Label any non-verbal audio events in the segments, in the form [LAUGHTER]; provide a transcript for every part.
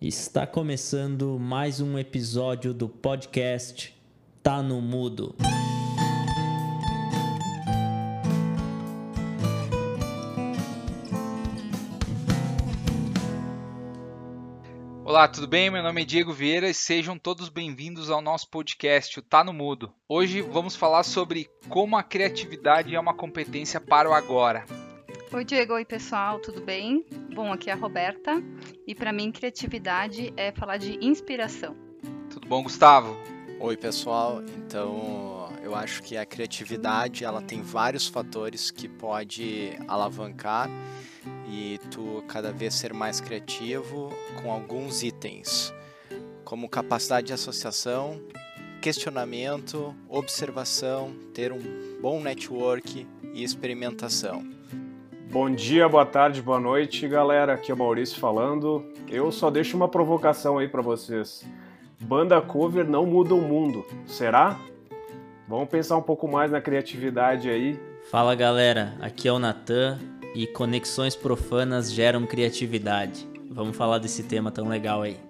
Está começando mais um episódio do podcast Tá no Mudo. Olá, tudo bem? Meu nome é Diego Vieira e sejam todos bem-vindos ao nosso podcast, o Tá no Mudo. Hoje vamos falar sobre como a criatividade é uma competência para o agora. Oi, Diego. Oi, pessoal. Tudo bem? Bom, aqui é a Roberta e para mim criatividade é falar de inspiração. Tudo bom, Gustavo? Oi, pessoal. Então, eu acho que a criatividade, ela tem vários fatores que pode alavancar e tu cada vez ser mais criativo com alguns itens, como capacidade de associação, questionamento, observação, ter um bom network e experimentação. Bom dia, boa tarde, boa noite, galera. Aqui é o Maurício falando. Eu só deixo uma provocação aí para vocês. Banda cover não muda o mundo, será? Vamos pensar um pouco mais na criatividade aí. Fala galera, aqui é o Natan e conexões profanas geram criatividade. Vamos falar desse tema tão legal aí.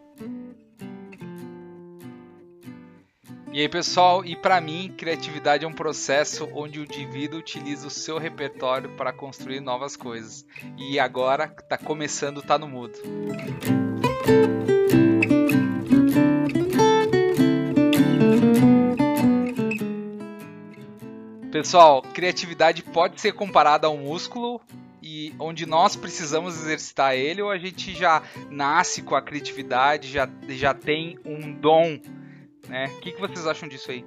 E aí, pessoal, e para mim, criatividade é um processo onde o indivíduo utiliza o seu repertório para construir novas coisas. E agora está começando, tá no mudo. Pessoal, criatividade pode ser comparada a um músculo e onde nós precisamos exercitar ele ou a gente já nasce com a criatividade, já, já tem um dom, né? O que, que vocês acham disso aí?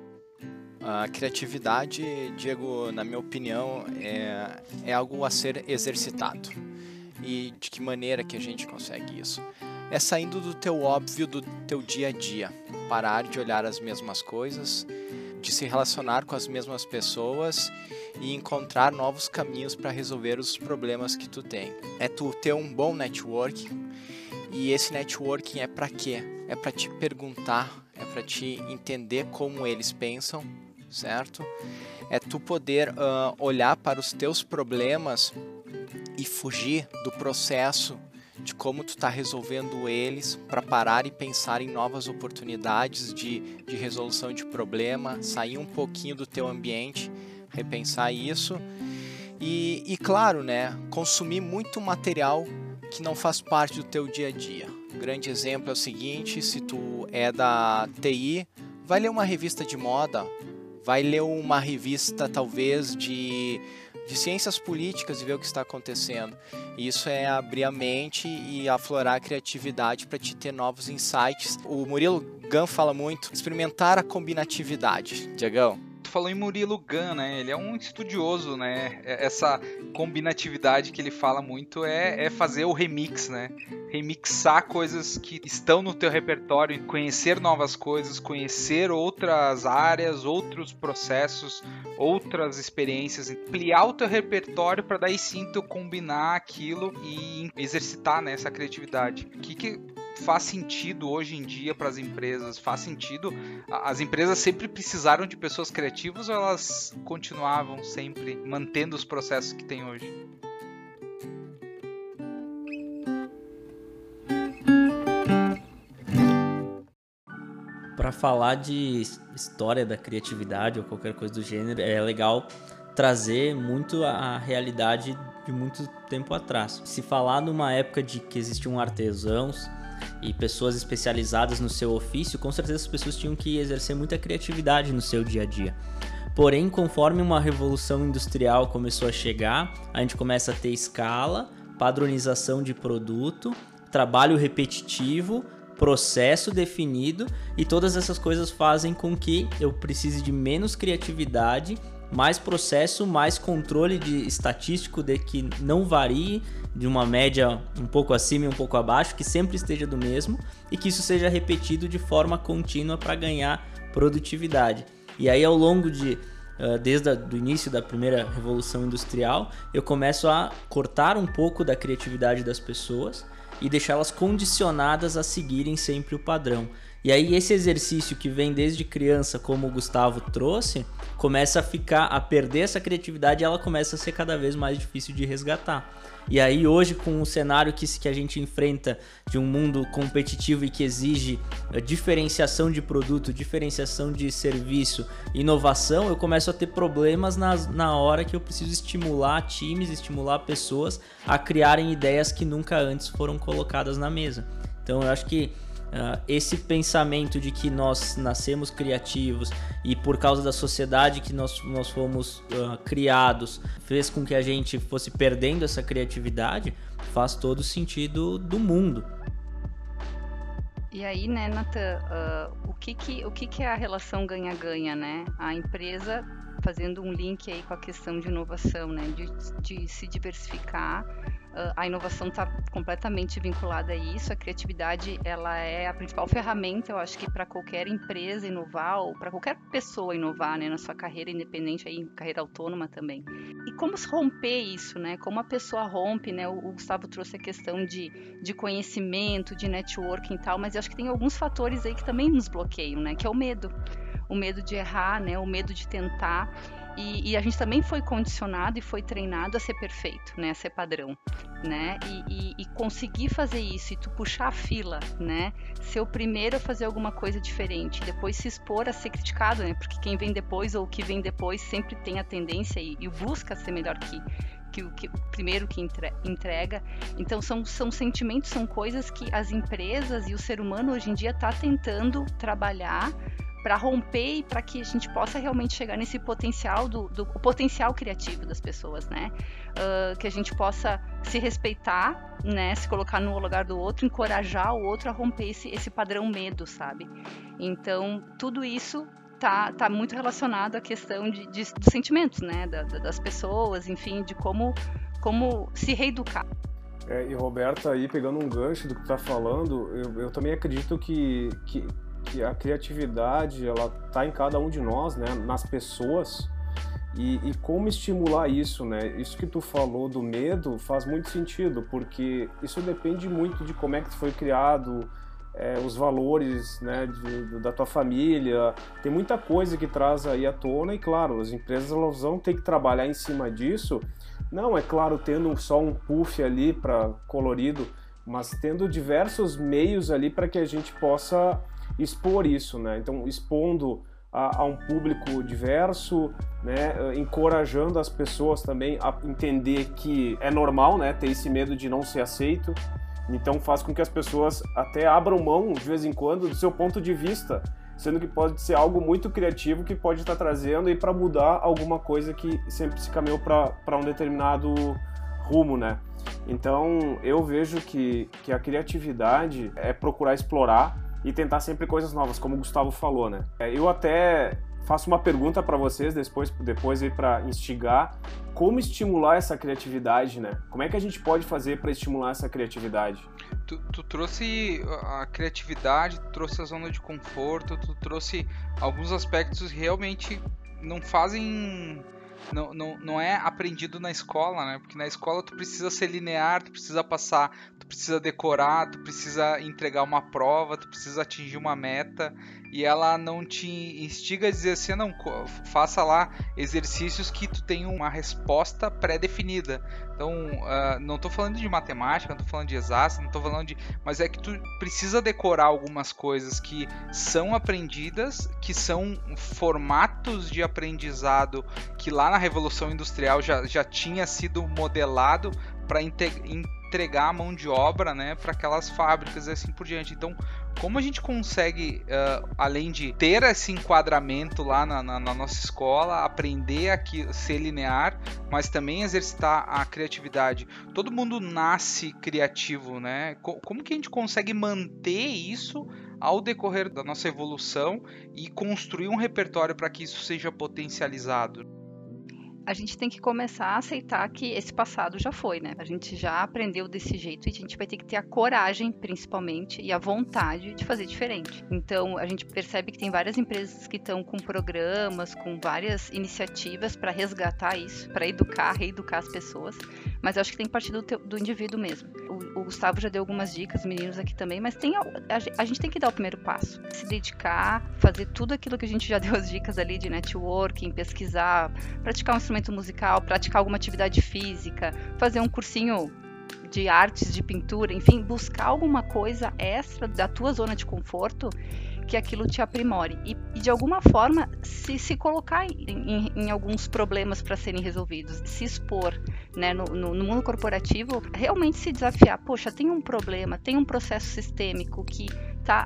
A criatividade, Diego, na minha opinião, é, é algo a ser exercitado. E de que maneira que a gente consegue isso? É saindo do teu óbvio, do teu dia a dia. Parar de olhar as mesmas coisas, de se relacionar com as mesmas pessoas e encontrar novos caminhos para resolver os problemas que tu tem. É tu ter um bom networking e esse networking é para quê? É para te perguntar, para te entender como eles pensam, certo? É tu poder uh, olhar para os teus problemas e fugir do processo de como tu está resolvendo eles para parar e pensar em novas oportunidades de, de resolução de problema, sair um pouquinho do teu ambiente, repensar isso e, e claro, né, consumir muito material que não faz parte do teu dia a dia. Grande exemplo é o seguinte: se tu é da TI, vai ler uma revista de moda, vai ler uma revista talvez de de ciências políticas e ver o que está acontecendo. Isso é abrir a mente e aflorar a criatividade para te ter novos insights. O Murilo Gun fala muito experimentar a combinatividade. Diegão? Falou em Murilo Gun, né? Ele é um estudioso, né? É, essa combinatividade que ele fala muito é, é fazer o remix, né? Remixar coisas que estão no teu repertório, conhecer novas coisas, conhecer outras áreas, outros processos, outras experiências, ampliar o teu repertório para daí sim tu combinar aquilo e exercitar né, essa criatividade. O que, que faz sentido hoje em dia para as empresas? Faz sentido? As empresas sempre precisaram de pessoas criativas ou elas continuavam sempre mantendo os processos que tem hoje? Para falar de história da criatividade ou qualquer coisa do gênero, é legal trazer muito a realidade de muito tempo atrás. Se falar numa época de que existiam artesãos e pessoas especializadas no seu ofício, com certeza as pessoas tinham que exercer muita criatividade no seu dia a dia. Porém, conforme uma revolução industrial começou a chegar, a gente começa a ter escala, padronização de produto, trabalho repetitivo, processo definido e todas essas coisas fazem com que eu precise de menos criatividade, mais processo, mais controle de estatístico de que não varie de uma média um pouco acima e um pouco abaixo, que sempre esteja do mesmo e que isso seja repetido de forma contínua para ganhar produtividade. E aí ao longo de desde o início da primeira revolução industrial, eu começo a cortar um pouco da criatividade das pessoas e deixá-las condicionadas a seguirem sempre o padrão. E aí esse exercício que vem desde criança, como o Gustavo trouxe, começa a ficar a perder essa criatividade e ela começa a ser cada vez mais difícil de resgatar. E aí hoje com o cenário que, que a gente enfrenta de um mundo competitivo e que exige eh, diferenciação de produto, diferenciação de serviço, inovação, eu começo a ter problemas na, na hora que eu preciso estimular times, estimular pessoas a criarem ideias que nunca antes foram colocadas na mesa. Então eu acho que Uh, esse pensamento de que nós nascemos criativos e por causa da sociedade que nós, nós fomos uh, criados fez com que a gente fosse perdendo essa criatividade faz todo sentido do mundo. E aí, né, Nathan, uh, o, que, que, o que, que é a relação ganha-ganha, né? A empresa fazendo um link aí com a questão de inovação, né? De, de se diversificar a inovação está completamente vinculada a isso. A criatividade ela é a principal ferramenta, eu acho que para qualquer empresa inovar ou para qualquer pessoa inovar, né, na sua carreira independente, aí, carreira autônoma também. E como romper isso, né? Como a pessoa rompe, né? O, o Gustavo trouxe a questão de, de conhecimento, de networking e tal, mas eu acho que tem alguns fatores aí que também nos bloqueiam, né? Que é o medo, o medo de errar, né? O medo de tentar. E, e, a gente também foi condicionado e foi treinado a ser perfeito, né? A ser padrão, né? E, e, e, conseguir fazer isso e tu puxar a fila, né? Ser o primeiro a fazer alguma coisa diferente, depois se expor a ser criticado, né? Porque quem vem depois ou o que vem depois sempre tem a tendência e, e busca ser melhor que, que o, que, o primeiro que entrega. Então são, são sentimentos, são coisas que as empresas e o ser humano hoje em dia está tentando trabalhar para romper e para que a gente possa realmente chegar nesse potencial do, do potencial criativo das pessoas, né? Uh, que a gente possa se respeitar, né? Se colocar no lugar do outro, encorajar o outro a romper esse, esse padrão medo, sabe? Então tudo isso tá, tá muito relacionado à questão de, de dos sentimentos, né? Da, da, das pessoas, enfim, de como como se reeducar. É, e Roberta, aí pegando um gancho do que tá falando, eu, eu também acredito que, que que a criatividade ela tá em cada um de nós, né, nas pessoas. E, e, como estimular isso, né? Isso que tu falou do medo faz muito sentido, porque isso depende muito de como é que foi criado, é, os valores, né, de, da tua família. Tem muita coisa que traz aí à tona e, claro, as empresas elas vão ter que trabalhar em cima disso. Não, é claro, tendo só um puff ali para colorido, mas tendo diversos meios ali para que a gente possa expor isso, né? Então, expondo a, a, um público diverso, né? Eh, encorajando as pessoas também a entender que é normal, né? Ter esse medo de não ser aceito. Então, faz com que as pessoas até abram mão, de vez em quando, do seu ponto de vista, sendo que pode ser algo muito criativo que pode estar trazendo e para mudar alguma coisa que sempre se caminhou para um determinado rumo, né? Então, eu vejo que, que a criatividade é procurar explorar e tentar sempre coisas novas, como o Gustavo falou, né? É, eu até faço uma pergunta para vocês depois, depois aí para instigar, como estimular essa criatividade, né? Como é que a gente pode fazer para estimular essa criatividade? Tu, tu, trouxe a criatividade, tu trouxe a zona de conforto, tu trouxe alguns aspectos realmente não fazem não, não, não é aprendido na escola, né? Porque na escola tu precisa ser linear, tu precisa passar, tu precisa decorar, tu precisa entregar uma prova, tu precisa atingir uma meta e ela não te instiga a dizer assim, não, faça lá exercícios que tu tenha uma resposta pré-definida. Então, uh, não estou falando de matemática, não estou falando de exatas, não estou falando de, mas é que tu precisa decorar algumas coisas que são aprendidas, que são formatos de aprendizado que lá na Revolução Industrial já, já tinha sido modelado para entregar a mão de obra né, para aquelas fábricas e assim por diante. Então, como a gente consegue, uh, além de ter esse enquadramento lá na, na, na nossa escola, aprender a ser linear, mas também exercitar a criatividade? Todo mundo nasce criativo, né? Como que a gente consegue manter isso ao decorrer da nossa evolução e construir um repertório para que isso seja potencializado? A gente tem que começar a aceitar que esse passado já foi, né? A gente já aprendeu desse jeito e a gente vai ter que ter a coragem, principalmente, e a vontade de fazer diferente. Então, a gente percebe que tem várias empresas que estão com programas, com várias iniciativas para resgatar isso, para educar, reeducar as pessoas. Mas eu acho que tem que partir do, teu, do indivíduo mesmo. O, o, Gustavo já deu algumas dicas, meninos aqui também, mas tem a, a, gente tem que dar o primeiro passo. Se dedicar, fazer tudo aquilo que a gente já [LAUGHS] deu as dicas ali de networking, pesquisar, praticar um instrumento musical, praticar alguma atividade física, fazer um cursinho de artes, de pintura, enfim, buscar alguma coisa extra da tua zona de conforto que aquilo te aprimore e, e de alguma forma se, se colocar em, em, em alguns problemas para serem resolvidos, se expor né, no, no, no, mundo corporativo, realmente se desafiar. Poxa, tem um problema, tem um processo sistêmico que está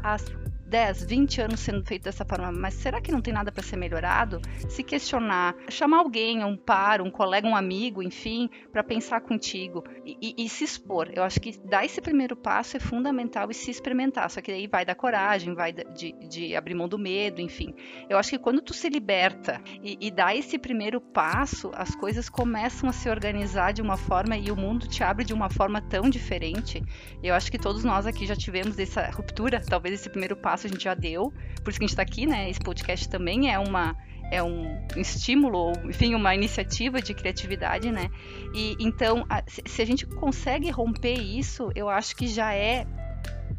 10, 20 anos sendo feito dessa forma, mas será que não tem nada para ser melhorado? Se questionar, chamar alguém, um par, um colega, um amigo, enfim, para pensar contigo e, e, e, se expor. Eu acho que dar esse primeiro passo é fundamental e se experimentar. Só que daí vai da coragem, vai de, de abrir mão do medo, enfim. Eu acho que quando tu se liberta e, e dá esse primeiro passo, as coisas começam a se organizar de uma forma e o mundo te abre de uma forma tão diferente. Eu acho que todos nós aqui já tivemos essa ruptura, talvez esse primeiro passo a gente já deu, por isso que a gente está aqui, né? Esse podcast também é uma é um estímulo, enfim, uma iniciativa de criatividade, né? E então, a, se a gente consegue romper isso, eu acho que já é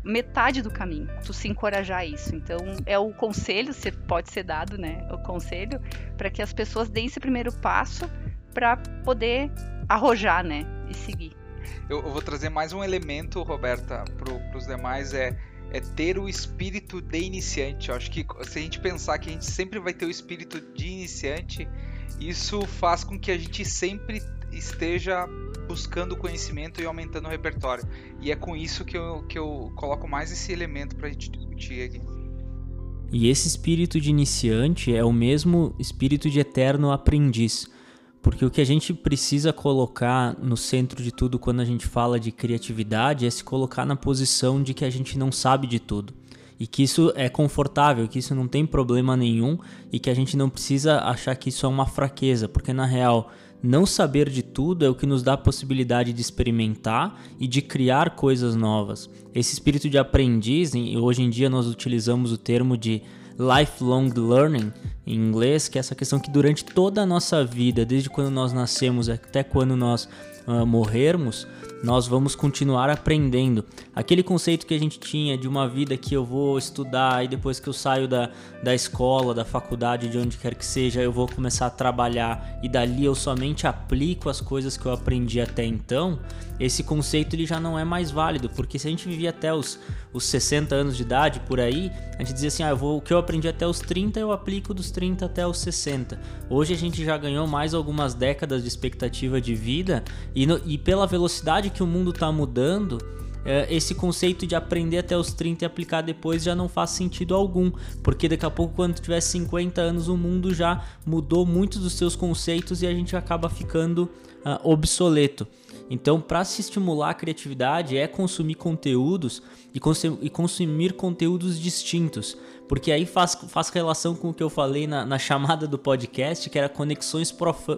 metade do caminho, tu se encorajar a isso. Então, é o conselho, se pode ser dado, né? O conselho para que as pessoas deem esse primeiro passo para poder arrojar, né? E seguir. Eu, eu, vou trazer mais um elemento, Roberta, para os demais é é ter o espírito de iniciante. Eu acho que se a gente pensar que a gente sempre vai ter o espírito de iniciante, isso faz com que a gente sempre esteja buscando conhecimento e aumentando o repertório. E é com isso que eu, que eu coloco mais esse elemento para a gente discutir aqui. E esse espírito de iniciante é o mesmo espírito de eterno aprendiz. Porque o que a gente precisa colocar no centro de tudo quando a gente fala de criatividade é se colocar na posição de que a gente não sabe de tudo. E que isso é confortável, que isso não tem problema nenhum e que a gente não precisa achar que isso é uma fraqueza, porque na real, não saber de tudo é o que nos dá a possibilidade de experimentar e de criar coisas novas. Esse espírito de aprendiz, hoje em dia nós utilizamos o termo de lifelong learning em inglês, que é essa questão que durante toda a nossa vida, desde quando nós nascemos até quando nós uh, morrermos, nós vamos continuar aprendendo. Aquele conceito que a gente tinha de uma vida que eu vou estudar e depois que eu saio da, da escola, da faculdade, de onde quer que seja, eu vou começar a trabalhar e dali eu somente aplico as coisas que eu aprendi até então, esse conceito ele já não é mais válido, porque se a gente vivia até os, os 60 anos de idade por aí, a gente dizia assim: ah, vou, o que eu aprendi até os 30 eu aplico dos 30 até os 60. Hoje a gente já ganhou mais algumas décadas de expectativa de vida e, no, e pela velocidade que o mundo está mudando, é, esse conceito de aprender até os 30 e aplicar depois já não faz sentido algum, porque daqui a pouco, quando tiver 50 anos, o mundo já mudou muitos dos seus conceitos e a gente acaba ficando uh, obsoleto. Então, para se estimular a criatividade é consumir conteúdos e, e, consumir conteúdos distintos, porque aí faz, faz relação com o que eu falei na, na chamada do podcast, que era conexões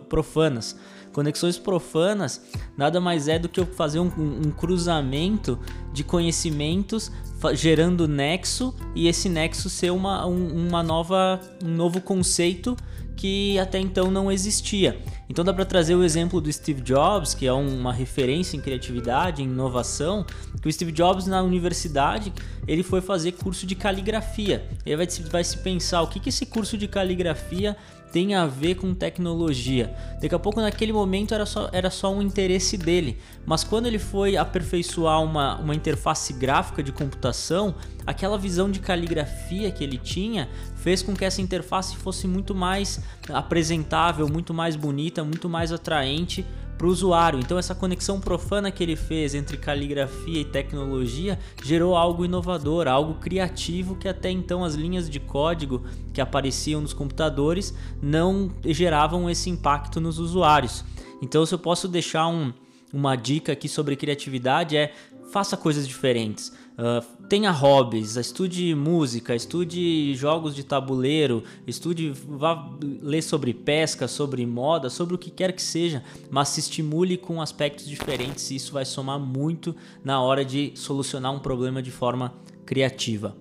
profanas. Conexões profanas nada mais é do que eu fazer um, um cruzamento de conhecimentos gerando nexo e esse nexo ser uma, um, uma nova, um novo conceito que até então não existia. Então dá para trazer o exemplo do Steve Jobs, que é uma referência em criatividade, em inovação, que o Steve Jobs na universidade ele foi fazer curso de caligrafia. Ele vai, vai se pensar o que, que esse curso de caligrafia tem a ver com tecnologia. Daqui a pouco, naquele momento, era só, era só um interesse dele, mas quando ele foi aperfeiçoar uma, uma interface gráfica de computação, aquela visão de caligrafia que ele tinha fez com que essa interface fosse muito mais apresentável, muito mais bonita, muito mais atraente para o usuário. Então essa conexão profana que ele fez entre caligrafia e tecnologia gerou algo inovador, algo criativo que até então as linhas de código que apareciam nos computadores não geravam esse impacto nos usuários. Então se eu posso deixar um, uma dica aqui sobre criatividade é faça coisas diferentes. Uh, tenha hobbies, estude música, estude jogos de tabuleiro, estude, vá ler sobre pesca, sobre moda, sobre o que quer que seja, mas se estimule com aspectos diferentes e isso vai somar muito na hora de solucionar um problema de forma criativa.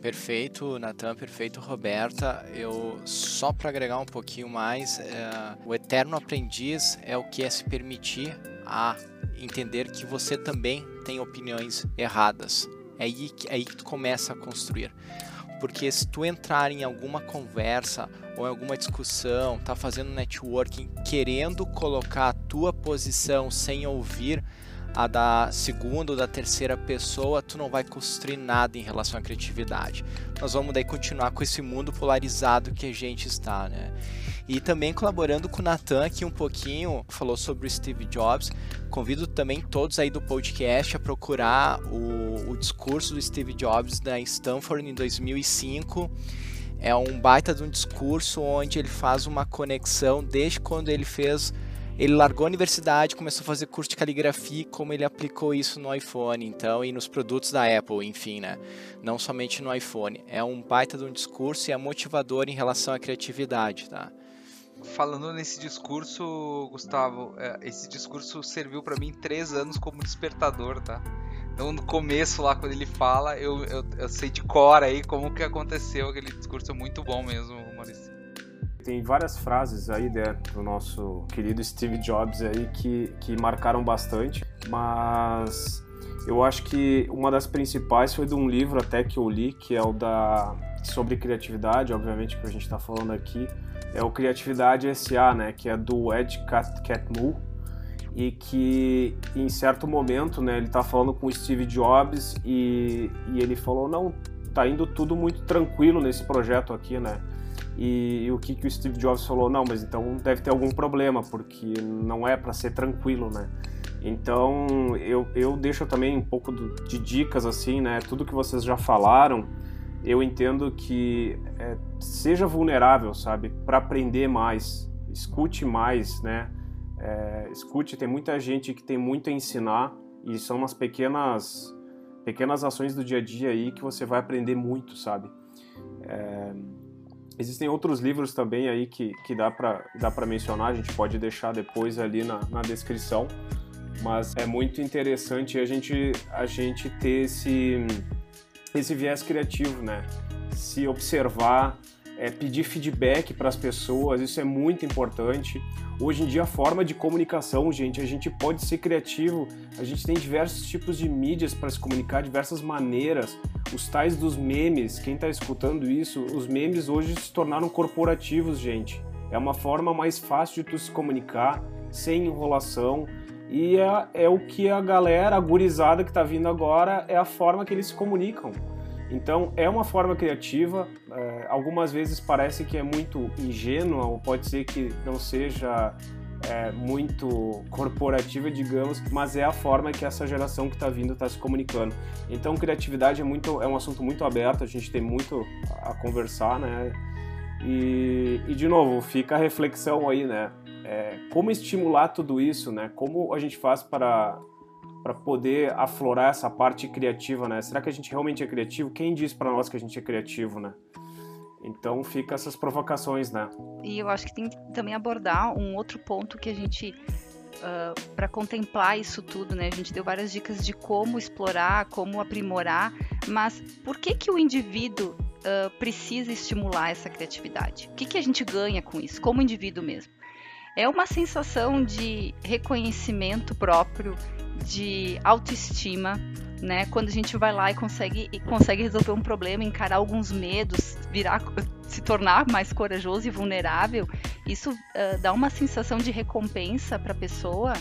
Perfeito, Natan, perfeito, Roberta. Eu só para agregar um pouquinho mais, é, o eterno aprendiz é o que é se permitir a entender que você também tem opiniões erradas. É aí, é aí que tu começa a construir. Porque se tu entrar em alguma conversa ou em alguma discussão, tá fazendo networking, querendo colocar a tua posição sem ouvir a da segunda ou da terceira pessoa, tu não vai construir nada em relação à criatividade. Nós vamos daí continuar com esse mundo polarizado que a gente está, né? E também colaborando com o Nathan aqui um pouquinho, falou sobre o Steve Jobs. Convido também todos aí do podcast a procurar o, o discurso do Steve Jobs da Stanford em 2005. É um baita de um discurso onde ele faz uma conexão desde quando ele fez ele largou a universidade, começou a fazer curso de caligrafia, como ele aplicou isso no iPhone, então, e nos produtos da Apple, enfim, né? Não somente no iPhone. É um baita de um discurso e é motivador em relação à criatividade, tá? Falando nesse discurso, Gustavo, é, esse discurso serviu para mim três anos como despertador, tá? Então, no começo lá, quando ele fala, eu, eu, eu sei de cor aí como que aconteceu aquele discurso, é muito bom mesmo, Maurício. Tem várias frases aí né, do nosso querido Steve Jobs aí que, que marcaram bastante, mas eu acho que uma das principais foi de um livro até que eu li, que é o da sobre criatividade, obviamente que a gente está falando aqui, é o Criatividade SA, né, que é do Ed Catmull, e que em certo momento, né, ele está falando com o Steve Jobs e, e ele falou, não, tá indo tudo muito tranquilo nesse projeto aqui, né, e, e, o que, que o Steve Jobs falou? Não, mas então deve ter algum problema, porque não é para ser tranquilo, né? Então eu, eu deixo também um pouco de dicas assim, né? Tudo que vocês já falaram, eu entendo que é, seja vulnerável, sabe? Para aprender mais, escute mais, né? É, escute, tem muita gente que tem muito a ensinar e são umas pequenas pequenas ações do dia a dia aí que você vai aprender muito, sabe? É, Existem outros livros também aí que, que dá para dá mencionar, a gente pode deixar depois ali na, na descrição, mas é muito interessante a gente, a gente ter esse, esse viés criativo, né? Se observar, é, pedir feedback para as pessoas, isso é muito importante. Hoje em dia, a forma de comunicação, gente, a gente pode ser criativo, a gente tem diversos tipos de mídias para se comunicar, diversas maneiras. Os tais dos memes, quem está escutando isso, os memes hoje se tornaram corporativos, gente. É uma forma mais fácil de tu se comunicar, sem enrolação. E é, é o que a galera, a gurizada que está vindo agora, é a forma que eles se comunicam. Então é uma forma criativa, é, algumas vezes parece que é muito ingênua, ou pode ser que não seja é, muito corporativa, digamos, mas é a forma que essa geração que está vindo está se comunicando. Então criatividade é, muito, é um assunto muito aberto, a gente tem muito a conversar, né? E, e de novo, fica a reflexão aí, né? É, como estimular tudo isso, né? Como a gente faz para para poder aflorar essa parte criativa, né? Será que a gente realmente é criativo? Quem diz para nós que a gente é criativo, né? Então fica essas provocações, né? E eu acho que tem que também abordar um outro ponto que a gente uh, ah, para contemplar isso tudo, né? A gente deu várias dicas de como explorar, como aprimorar, mas por que que o indivíduo uh, precisa estimular essa criatividade? O que que a gente ganha com isso, como indivíduo mesmo? É uma sensação de reconhecimento próprio, de autoestima, né? Quando a gente vai lá e consegue, e consegue resolver um problema, encarar alguns medos, virar, se tornar mais corajoso e vulnerável, isso uh, dá uma sensação de recompensa para a pessoa.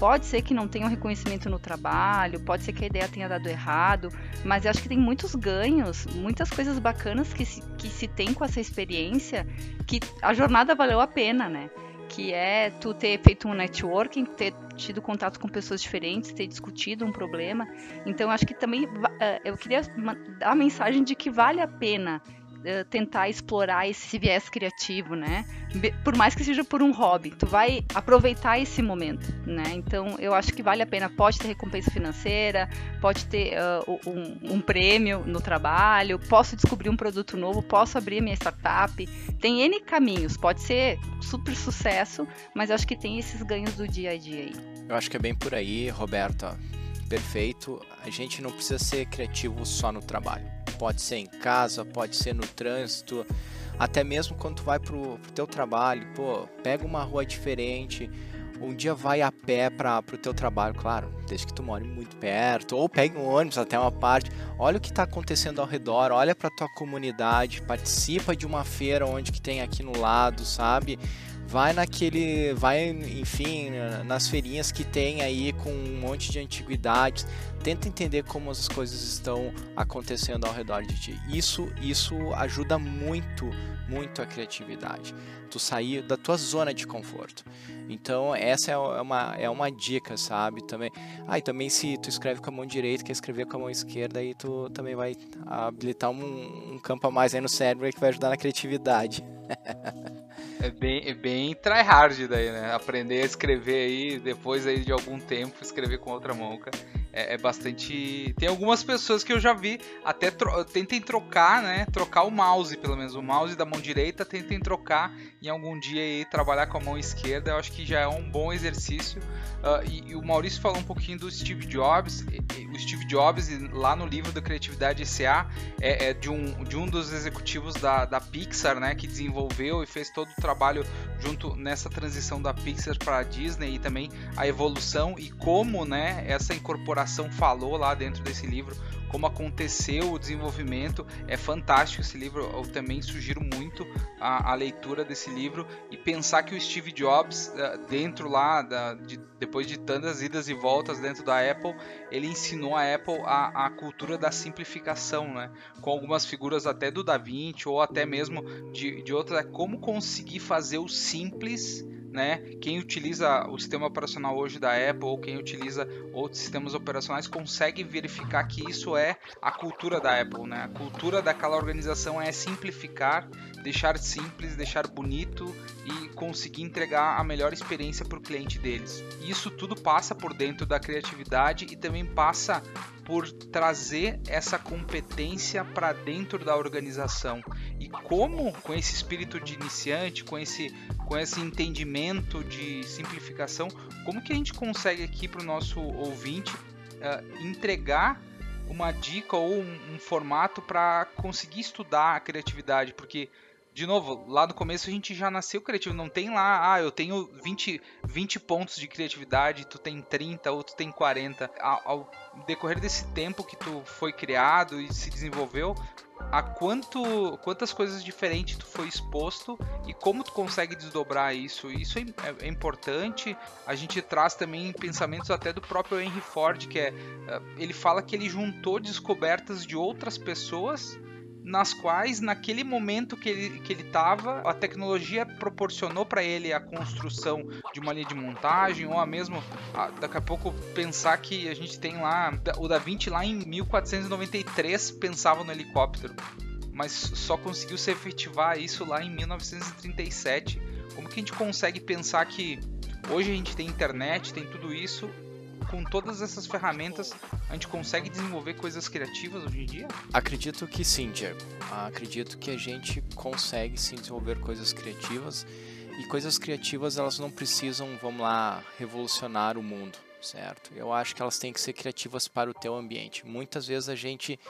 Pode ser que não tenha um reconhecimento no trabalho, pode ser que a ideia tenha dado errado, mas eu acho que tem muitos ganhos, muitas coisas bacanas que se, que se tem com essa experiência, que a jornada valeu a pena, né? Que é tu ter feito um networking, ter tido contato com pessoas diferentes, ter discutido um problema. Então, acho que também uh, eu queria dar a mensagem de que vale a pena uh, tentar explorar esse viés criativo, né? Por mais que seja por um hobby, tu vai aproveitar esse momento, né? Então eu acho que vale a pena. Pode ter recompensa financeira, pode ter uh, um, um, prêmio no trabalho, posso descobrir um produto novo, posso abrir minha startup. Tem N caminhos, pode ser super sucesso, mas eu acho que tem esses ganhos do dia a dia aí. Eu acho que é bem por aí, Roberto. Perfeito. A gente não precisa ser criativo só no trabalho. Pode ser em casa, pode ser no trânsito, até mesmo quando tu vai pro, pro teu trabalho, pô, pega uma rua diferente, um dia vai a pé para o teu trabalho, claro, desde que tu more muito perto, ou pegue um ônibus até uma parte, olha o que está acontecendo ao redor, olha para tua comunidade, participa de uma feira onde que tem aqui no lado, sabe? Vai naquele, vai, enfim, nas feirinhas que tem aí com um monte de antiguidades, tenta entender como as coisas estão acontecendo ao redor de ti. Isso, isso ajuda muito, muito a criatividade. Tu sair da tua zona de conforto. Então essa é uma, é uma dica, sabe? Também. Ah, e também se tu escreve com a mão direita, quer escrever com a mão esquerda, aí tu também vai habilitar um, um campo a mais aí no cérebro que vai ajudar na criatividade. [LAUGHS] É bem, é bem tryhard daí, né? Aprender a escrever aí, depois aí de algum tempo, escrever com outra mão, cara é, é, bastante. Tem algumas pessoas que eu já vi até tro... tentem trocar, né? Trocar o mouse, pelo menos. O mouse da mão direita tentem trocar em algum dia e trabalhar com a mão esquerda. Eu acho que já é um bom exercício. Uh, e, e, o Maurício falou um pouquinho do Steve Jobs. O Steve Jobs, lá no livro da Criatividade SA, é, é de, um, de um dos executivos da, da Pixar, né? Que desenvolveu e fez todo o trabalho junto nessa transição da Pixar para a Disney e também a evolução e como, né? Essa incorporação Coração falou lá dentro desse livro, como aconteceu o desenvolvimento. É fantástico esse livro, eu também sugiro muito a, a leitura desse livro e pensar que o Steve Jobs, eh, dentro lá, da, de, depois de tantas idas e voltas dentro da Apple, ele ensinou a Apple a, a cultura da simplificação, né? com algumas figuras até do Da Vinci ou até mesmo de, de outras, é como conseguir fazer o simples né? Quem utiliza o sistema operacional hoje da Apple ou quem utiliza outros sistemas operacionais consegue verificar que isso é a cultura da Apple, né? A cultura daquela organização é simplificar, deixar simples, deixar bonito e conseguir entregar a melhor experiência para o cliente deles. Isso tudo passa por dentro da criatividade e também passa por trazer essa competência para dentro da organização. E como com esse espírito de iniciante, com esse com esse entendimento de simplificação, como que a gente consegue aqui para o nosso ouvinte uh, entregar uma dica ou um, um formato para conseguir estudar a criatividade? Porque de novo, lá no começo a gente já nasceu criativo, não tem lá, ah, eu tenho 20, 20 pontos de criatividade, tu tem 30 ou tu tem 40. Ao, ao decorrer desse tempo que tu foi criado e se desenvolveu, a quanto, quantas coisas diferentes tu foi exposto e como tu consegue desdobrar isso. Isso é, é, é importante. A gente traz também pensamentos até do próprio Henry Ford, que é eh, ele fala que ele juntou descobertas de outras pessoas nas quais, naquele momento que ele que ele estava, a tecnologia proporcionou para ele a construção de uma linha de montagem, ou a mesmo, a, daqui a pouco, pensar que a gente tem lá, o Da Vinci lá em 1493 pensava no helicóptero, mas só conseguiu se efetivar isso lá em 1937. Como que a gente consegue pensar que hoje a gente tem internet, tem tudo isso, com todas essas ferramentas, a gente consegue desenvolver coisas criativas hoje em dia? Acredito que sim, Diego. Acredito que a gente consegue sim desenvolver coisas criativas. E coisas criativas, elas não precisam, vamos lá, revolucionar o mundo, certo? Eu acho que elas têm que ser criativas para o teu ambiente. Muitas vezes a gente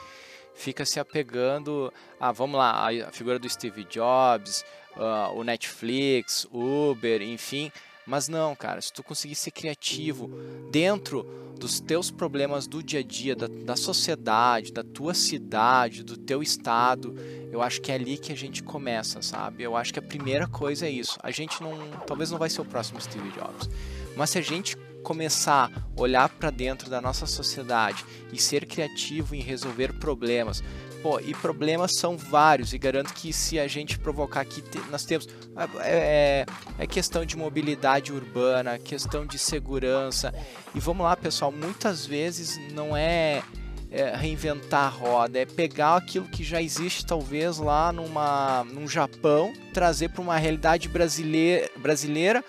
fica se apegando a, vamos lá, a figura do Steve Jobs, uh, o Netflix, Uber, enfim, mas não, cara, se tu conseguir ser criativo dentro dos teus problemas do dia a dia, da, da sociedade, da tua cidade, do teu estado, eu acho que é ali que a gente começa, sabe? Eu acho que a primeira coisa é isso. A gente não, talvez não vai ser o próximo Steve Jobs, mas se a gente começar a olhar para dentro da nossa sociedade e ser criativo em resolver problemas, Pô, e problemas são vários, e garanto que se a gente provocar aqui, nós temos. É, é, é questão de mobilidade urbana, questão de segurança. E vamos lá, pessoal, muitas vezes não é é, reinventar a roda, é pegar aquilo que já existe talvez lá numa, num Japão, trazer para uma realidade brasileira, brasileira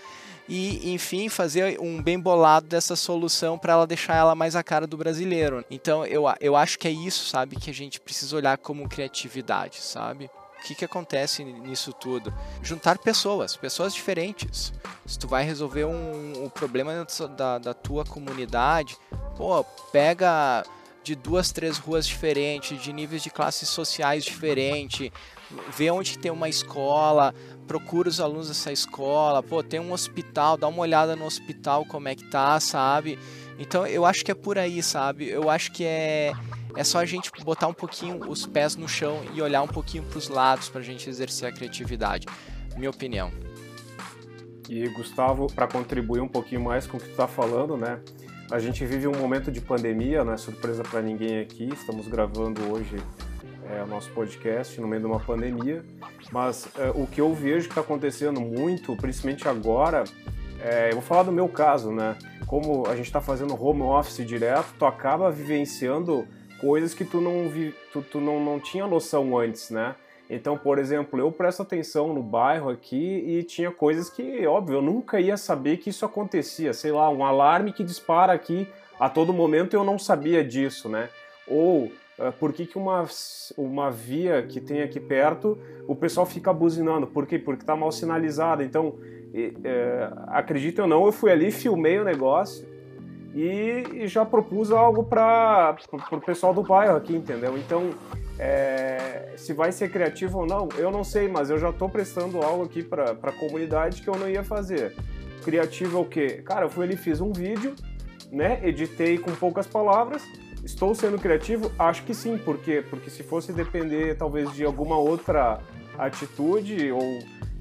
e, enfim, fazer um bem bolado dessa solução para ela deixar ela mais a cara do brasileiro. Então, eu, eu acho que é isso, sabe, que a gente precisa olhar como criatividade, sabe? O que, que acontece nisso tudo? Juntar pessoas, pessoas diferentes. Se tu vai resolver um, um problema da, da tua comunidade, pô, pega de duas, três ruas diferentes, de níveis de classes sociais diferentes, vê onde tem uma escola, procura os alunos dessa escola, pô, tem um hospital, dá uma olhada no hospital como é que tá, sabe? Então eu acho que é por aí, sabe? Eu acho que é é só a gente botar um pouquinho os pés no chão e olhar um pouquinho para os lados para a gente exercer a criatividade. Minha opinião. E Gustavo, para contribuir um pouquinho mais com o que tu está falando, né? A gente vive um momento de pandemia, não é surpresa para ninguém aqui. Estamos gravando hoje é, o nosso podcast no meio de uma pandemia, mas é, o que eu vejo que está acontecendo muito, principalmente agora, é, eu vou falar do meu caso, né? Como a gente está fazendo home office direto, tu acaba vivenciando coisas que tu não, vi, tu, tu não, não tinha noção antes, né? Então, por exemplo, eu presto atenção no bairro aqui e tinha coisas que, óbvio, eu nunca ia saber que isso acontecia. Sei lá, um alarme que dispara aqui a todo momento eu não sabia disso, né? Ou por que, que uma, uma via que tem aqui perto o pessoal fica buzinando? Por quê? Porque está mal sinalizada. Então, é, acredita ou não, eu fui ali, filmei o negócio e, e já propus algo para o pessoal do bairro aqui, entendeu? Então, é, se vai ser criativo ou não, eu não sei, mas eu já estou prestando algo aqui para a comunidade que eu não ia fazer. Criativo é o quê? Cara, eu fui ali, fiz um vídeo, né? Editei com poucas palavras Estou sendo criativo? Acho que sim, por quê? Porque se fosse depender talvez de alguma outra atitude ou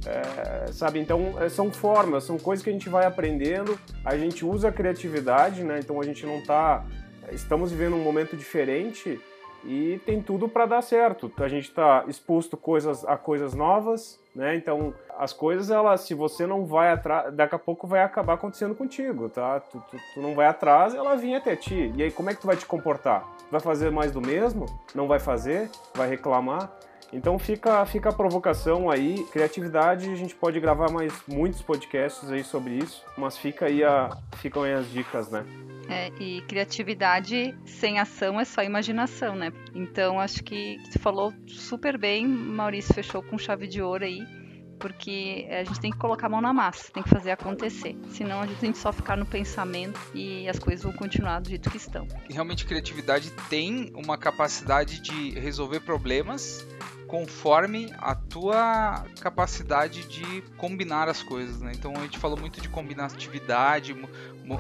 é, sabe, então é, são formas, são coisas que a gente vai aprendendo, a gente usa a criatividade, né? Então a gente não tá, estamos vivendo um momento diferente e tem tudo para dar certo. A gente está exposto coisas a coisas novas, né? Então as coisas, elas, se você não vai atrás, daqui a pouco vai acabar acontecendo contigo, tá? Tu, tu, tu, não vai atrás, ela vem até ti. E aí como é que tu vai te comportar? Vai fazer mais do mesmo? Não vai fazer? Vai reclamar? Então fica, fica a provocação aí, criatividade, a gente pode gravar mais muitos podcasts aí sobre isso, mas fica aí a, ficam aí as dicas, né? É, e criatividade sem ação é só imaginação, né? Então acho que você falou super bem, Maurício fechou com chave de ouro aí, porque a gente tem que colocar a mão na massa, tem que fazer acontecer. Senão a gente só ficar no pensamento e as coisas vão continuar do jeito que estão. Realmente criatividade tem uma capacidade de resolver problemas conforme a tua capacidade de combinar as coisas, né? Então a gente falou muito de combinatividade,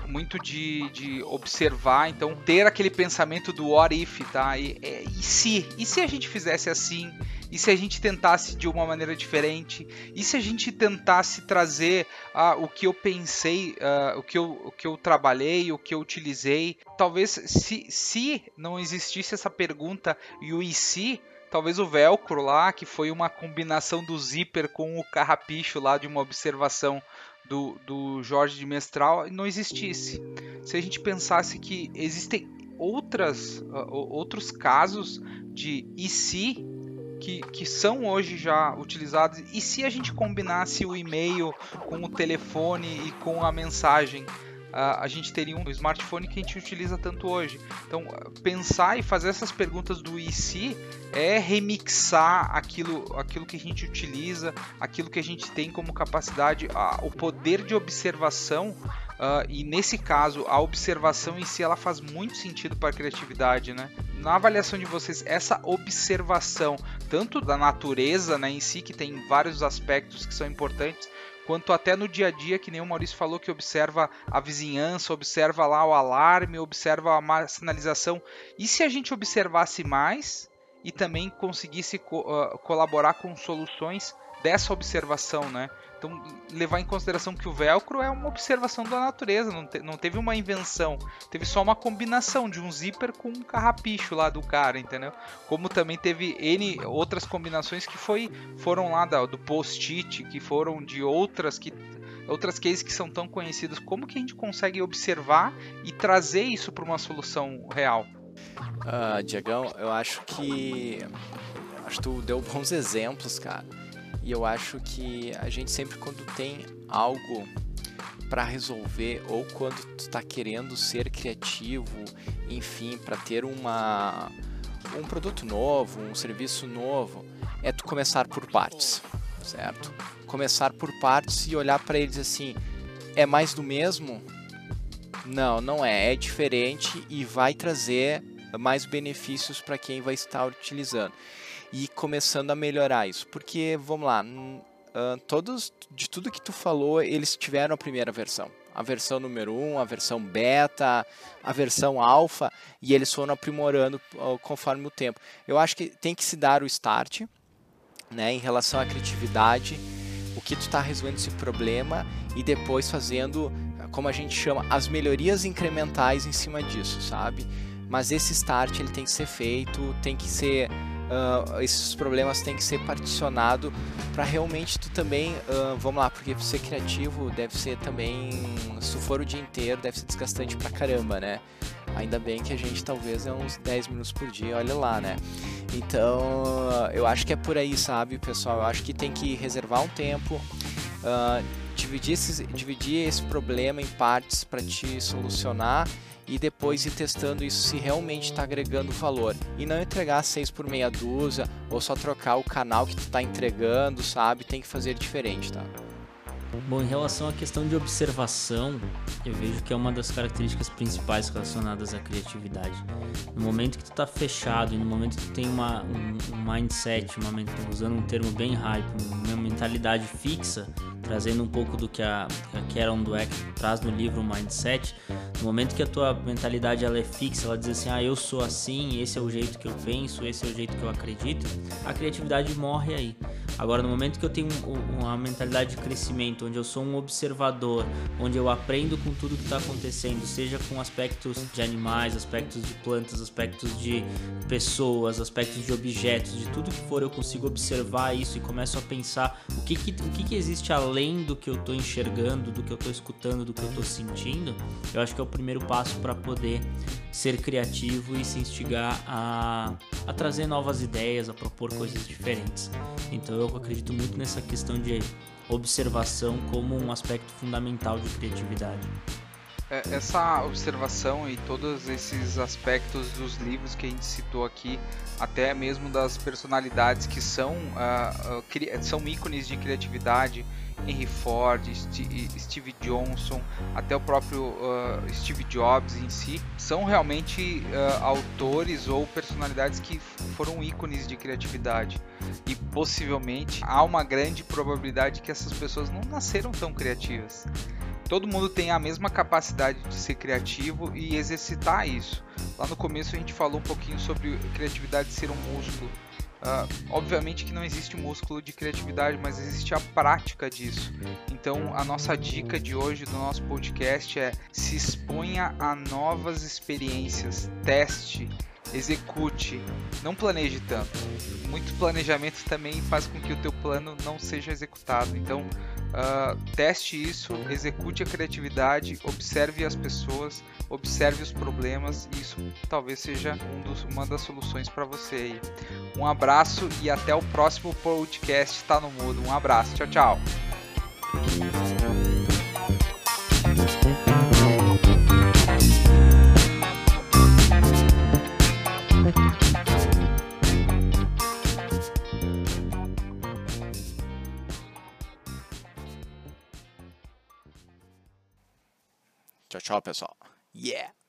muito de, de observar, então ter aquele pensamento do what if, tá? E, é, e se? E se a gente fizesse assim? E se a gente tentasse de uma maneira diferente? E se a gente tentasse trazer ah, o que eu pensei, ah, o, que eu, o que eu trabalhei, o que eu utilizei? Talvez se, se não existisse essa pergunta e o e se, talvez o velcro lá, que foi uma combinação do zíper com o carrapicho lá de uma observação do, do Jorge de Mestral, não existisse. Se a gente pensasse que existem outras, uh, outros casos de e se que, que, são hoje já utilizados. E se a gente combinasse o e-mail com o telefone e com a mensagem? a, gente teria um smartphone que a gente utiliza tanto hoje. Então, pensar e fazer essas perguntas do e se é remixar aquilo, aquilo que a gente utiliza, aquilo que a gente tem como capacidade, a, o poder de observação. Uh, e nesse caso, a observação em si ela faz muito sentido para a criatividade, né? Na avaliação de vocês, essa observação, tanto da natureza né, em si, que tem vários aspectos que são importantes, quanto até no dia a dia, que nem o Maurício falou, que observa a vizinhança, observa lá o alarme, observa a sinalização. E se a gente observasse mais e também conseguisse co uh, colaborar com soluções dessa observação, né? Então, levar em consideração que o velcro é uma observação da natureza, não, te, não teve uma invenção, teve só uma combinação de um zíper com um carrapicho lá do cara, entendeu? Como também teve N outras combinações que foi, foram lá da, do post-it, que foram de outras que outras cases que são tão conhecidas. Como que a gente consegue observar e trazer isso para uma solução real? Uh, Diegão, eu acho que. Acho que tu deu bons exemplos, cara. E eu acho que a gente sempre, quando tem algo para resolver ou quando tu está querendo ser criativo, enfim, para ter uma um produto novo, um serviço novo, é tu começar por partes, certo? Começar por partes e olhar para eles assim, é mais do mesmo? Não, não é, é diferente e vai trazer mais benefícios para quem vai estar utilizando. E começando a melhorar isso, porque vamos lá, todos, de tudo que tu falou, eles tiveram a primeira versão. A versão número 1, um, a versão beta, a versão alfa, e eles foram aprimorando conforme o tempo. Eu acho que tem que se dar o start, né, em relação à criatividade, o que tu está resolvendo esse problema e depois fazendo, como a gente chama, as melhorias incrementais em cima disso, sabe? Mas esse start ele tem que ser feito, tem que ser uh, esses problemas têm que ser particionado para realmente tu também, uh, vamos lá, porque ser criativo deve ser também, se for o dia inteiro, deve ser desgastante pra caramba, né? Ainda bem que a gente talvez é uns 10 minutos por dia, olha lá, né? Então, eu acho que é por aí, sabe, pessoal? Eu acho que tem que reservar um tempo, uh, dividir, esse, dividir esse problema em partes para te solucionar e depois ir testando isso se realmente está agregando valor. E não entregar seis por meia dúzia ou só trocar o canal que tu está entregando, sabe? Tem que fazer diferente, tá? Bom, em relação à questão de observação, eu vejo que é uma das características principais relacionadas à criatividade. No momento que tu está fechado e no momento que tu tem uma, um, um mindset, uma, usando um termo bem hype, uma mentalidade fixa, trazendo um pouco do que a, a Karen Dweck traz no livro Mindset, no momento que a tua mentalidade ela é fixa, ela diz assim, ah, eu sou assim, esse é o jeito que eu penso, esse é o jeito que eu acredito, a criatividade morre aí. Agora, no momento que eu tenho uma mentalidade de crescimento, onde eu sou um observador, onde eu aprendo com tudo que está acontecendo, seja com aspectos de animais, aspectos de plantas, aspectos de pessoas, aspectos de objetos, de tudo que for, eu consigo observar isso e começo a pensar o que, que, o que, que existe além do que eu estou enxergando, do que eu estou escutando, do que eu estou sentindo. Eu acho que é o primeiro passo para poder ser criativo e se instigar a, a trazer novas ideias, a propor coisas diferentes. Então eu acredito muito nessa questão de observação como um aspecto fundamental de criatividade. É, essa observação e todos esses aspectos dos livros que a gente citou aqui, até mesmo das personalidades que são, uh, são ícones de criatividade, Henry Ford, Steve Johnson, até o próprio uh, Steve Jobs em si, são realmente uh, autores ou personalidades que foram ícones de criatividade. E possivelmente há uma grande probabilidade que essas pessoas não nasceram tão criativas. Todo mundo tem a mesma capacidade de ser criativo e exercitar isso. Lá no começo a gente falou um pouquinho sobre criatividade ser um músculo. Uh, obviamente que não existe músculo de criatividade, mas existe a prática disso. Então, a nossa dica de hoje do nosso podcast é: se exponha a novas experiências, teste, execute, não planeje tanto. Muito planejamento também faz com que o teu plano não seja executado. Então, uh, teste isso, execute a criatividade, observe as pessoas, observe os problemas. E isso talvez seja um dos, uma das soluções para você aí. Um abraço e até o próximo podcast. Tá no mudo. Um abraço. Tchau, tchau. Tchau, tchau, pessoal. Yeah!